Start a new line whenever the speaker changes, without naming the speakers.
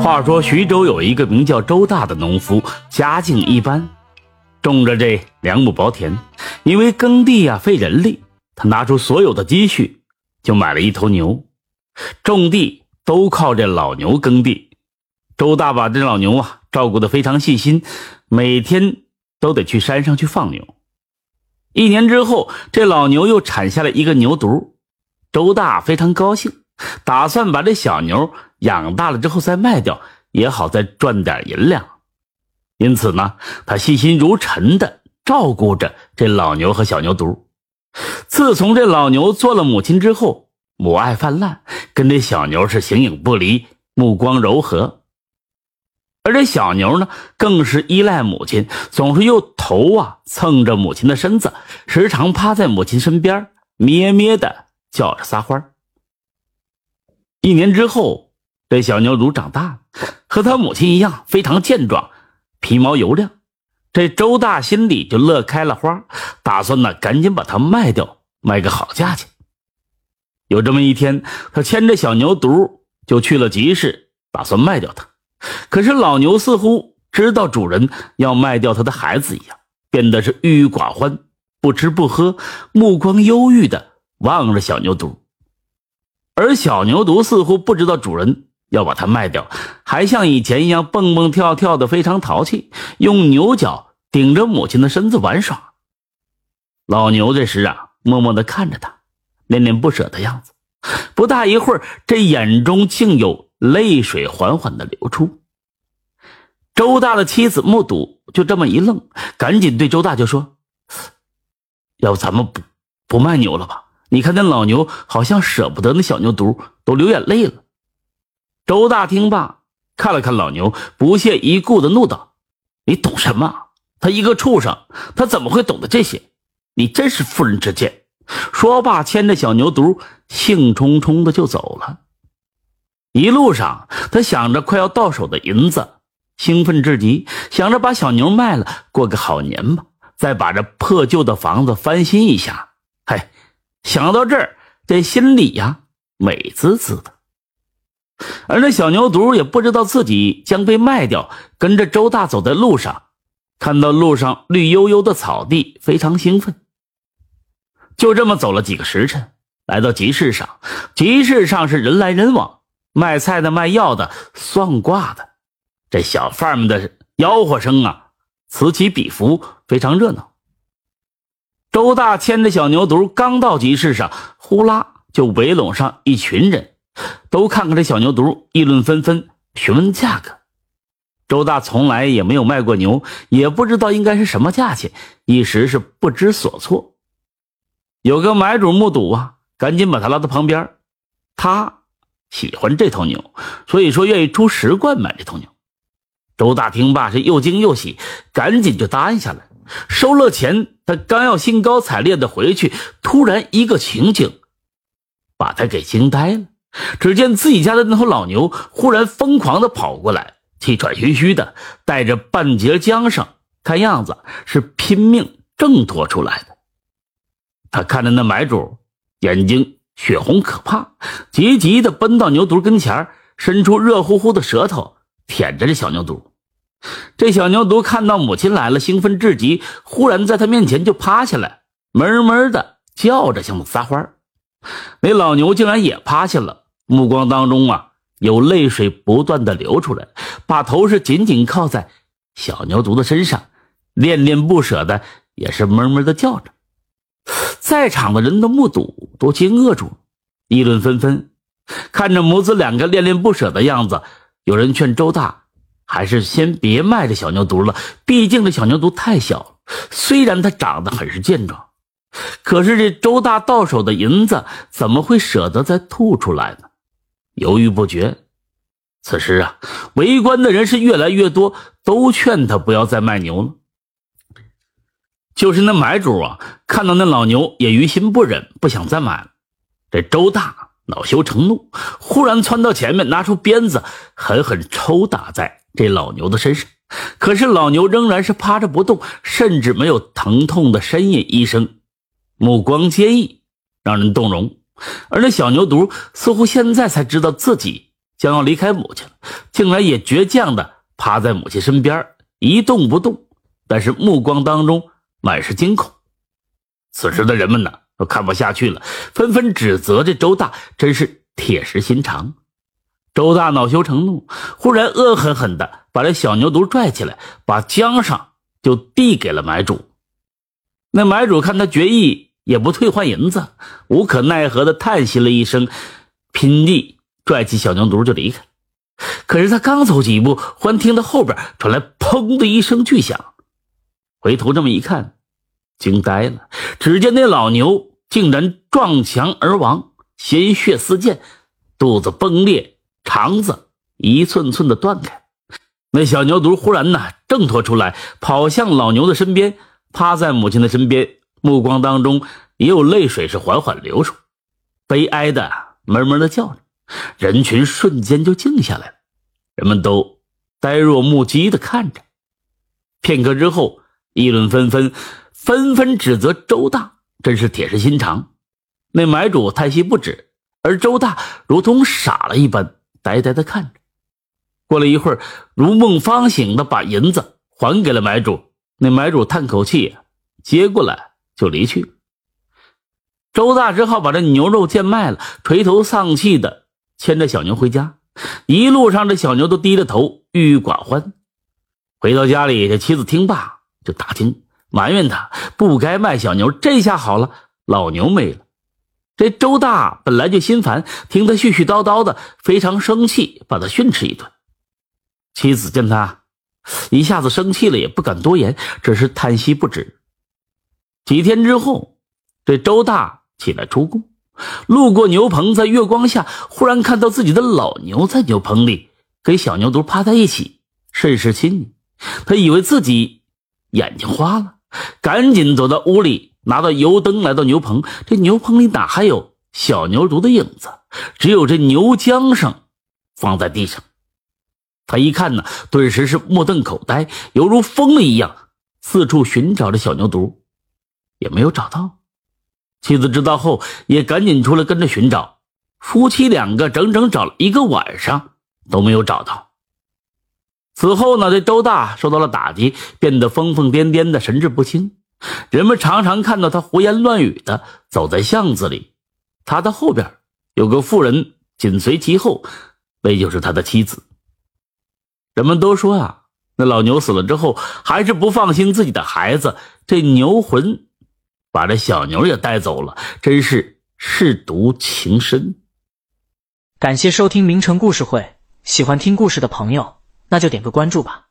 话说徐州有一个名叫周大的农夫，家境一般，种着这两亩薄田。因为耕地呀费人力，他拿出所有的积蓄，就买了一头牛。种地都靠这老牛耕地。周大把这老牛啊照顾的非常细心，每天都得去山上去放牛。一年之后，这老牛又产下了一个牛犊，周大非常高兴，打算把这小牛养大了之后再卖掉，也好再赚点银两。因此呢，他细心如尘的照顾着这老牛和小牛犊。自从这老牛做了母亲之后，母爱泛滥，跟这小牛是形影不离，目光柔和。而这小牛呢，更是依赖母亲，总是用头啊蹭着母亲的身子，时常趴在母亲身边，咩咩的叫着撒欢。一年之后，这小牛犊长大了，和他母亲一样，非常健壮，皮毛油亮。这周大心里就乐开了花，打算呢赶紧把它卖掉，卖个好价钱。有这么一天，他牵着小牛犊就去了集市，打算卖掉它。可是老牛似乎知道主人要卖掉他的孩子一样，变得是郁郁寡欢，不吃不喝，目光忧郁的望着小牛犊。而小牛犊似乎不知道主人要把它卖掉，还像以前一样蹦蹦跳跳的，非常淘气，用牛角顶着母亲的身子玩耍。老牛这时啊，默默的看着他，恋恋不舍的样子。不大一会儿，这眼中竟有。泪水缓缓的流出。周大的妻子目睹，就这么一愣，赶紧对周大就说：“要不咱们不不卖牛了吧？你看那老牛好像舍不得那小牛犊，都流眼泪了。”周大听罢，看了看老牛，不屑一顾的怒道：“你懂什么？他一个畜生，他怎么会懂得这些？你真是妇人之见！”说罢，牵着小牛犊，兴冲冲的就走了。一路上，他想着快要到手的银子，兴奋至极，想着把小牛卖了，过个好年吧，再把这破旧的房子翻新一下。嗨，想到这儿，这心里呀美滋滋的。而那小牛犊也不知道自己将被卖掉，跟着周大走在路上，看到路上绿油油的草地，非常兴奋。就这么走了几个时辰，来到集市上，集市上是人来人往。卖菜的、卖药的、算卦的，这小贩们的吆喝声啊，此起彼伏，非常热闹。周大牵着小牛犊刚到集市上，呼啦就围拢上一群人，都看看这小牛犊，议论纷纷，询问价格。周大从来也没有卖过牛，也不知道应该是什么价钱，一时是不知所措。有个买主目睹啊，赶紧把他拉到旁边，他。喜欢这头牛，所以说愿意出十贯买这头牛。周大听罢是又惊又喜，赶紧就答应下来。收了钱，他刚要兴高采烈的回去，突然一个情景把他给惊呆了。只见自己家的那头老牛忽然疯狂的跑过来，气喘吁吁的，带着半截缰绳，看样子是拼命挣脱出来的。他看着那买主，眼睛。血红可怕，急急的奔到牛犊跟前伸出热乎乎的舌头舔着这小牛犊。这小牛犊看到母亲来了，兴奋至极，忽然在他面前就趴下来，闷闷的叫着，像撒欢那老牛竟然也趴下了，目光当中啊有泪水不断的流出来，把头是紧紧靠在小牛犊的身上，恋恋不舍的也是闷闷的叫着。在场的人都目睹，都惊愕住，议论纷纷。看着母子两个恋恋不舍的样子，有人劝周大，还是先别卖这小牛犊了。毕竟这小牛犊太小，虽然它长得很是健壮，可是这周大到手的银子怎么会舍得再吐出来呢？犹豫不决。此时啊，围观的人是越来越多，都劝他不要再卖牛了。就是那买主啊，看到那老牛也于心不忍，不想再买了。这周大恼羞成怒，忽然窜到前面，拿出鞭子，狠狠抽打在这老牛的身上。可是老牛仍然是趴着不动，甚至没有疼痛的呻吟一声，目光坚毅，让人动容。而那小牛犊似乎现在才知道自己将要离开母亲了，竟然也倔强的趴在母亲身边一动不动，但是目光当中满是惊恐。此时的人们呢，都看不下去了，纷纷指责这周大真是铁石心肠。周大恼羞成怒，忽然恶狠狠的把这小牛犊拽起来，把缰上就递给了买主。那买主看他决意，也不退换银子，无可奈何的叹息了一声，拼力拽起小牛犊就离开。可是他刚走几步，忽然听到后边传来“砰”的一声巨响，回头这么一看，惊呆了。只见那老牛竟然撞墙而亡，鲜血四溅，肚子崩裂。肠子一寸寸的断开，那小牛犊忽然呢挣脱出来，跑向老牛的身边，趴在母亲的身边，目光当中也有泪水是缓缓流出，悲哀的闷闷的叫着。人群瞬间就静下来了，人们都呆若木鸡的看着。片刻之后，议论纷纷，纷纷指责周大真是铁石心肠。那买主叹息不止，而周大如同傻了一般。呆呆的看着，过了一会儿，如梦方醒的把银子还给了买主。那买主叹口气，接过来就离去。周大只好把这牛肉贱卖了，垂头丧气的牵着小牛回家。一路上，这小牛都低着头，郁郁寡欢。回到家里，这妻子听罢就大惊，埋怨他不该卖小牛。这下好了，老牛没了。这周大本来就心烦，听他絮絮叨叨的，非常生气，把他训斥一顿。妻子见他一下子生气了，也不敢多言，只是叹息不止。几天之后，这周大起来出宫，路过牛棚，在月光下，忽然看到自己的老牛在牛棚里跟小牛犊趴在一起，甚是亲昵。他以为自己眼睛花了，赶紧走到屋里。拿到油灯，来到牛棚，这牛棚里哪还有小牛犊的影子？只有这牛缰绳放在地上。他一看呢，顿时是目瞪口呆，犹如疯了一样，四处寻找着小牛犊，也没有找到。妻子知道后，也赶紧出来跟着寻找。夫妻两个整整找了一个晚上，都没有找到。此后呢，这周大受到了打击，变得疯疯癫癫的，神志不清。人们常常看到他胡言乱语的走在巷子里，他的后边有个妇人紧随其后，那就是他的妻子。人们都说啊，那老牛死了之后，还是不放心自己的孩子，这牛魂把这小牛也带走了，真是舐犊情深。
感谢收听名城故事会，喜欢听故事的朋友，那就点个关注吧。